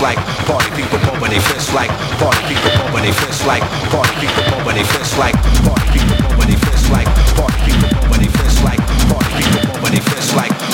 like party people pumping they fist like party people pumping they fist like party people pumping they fist like party people pumping they fist like party people pumping they fist like party people pumping they fist like.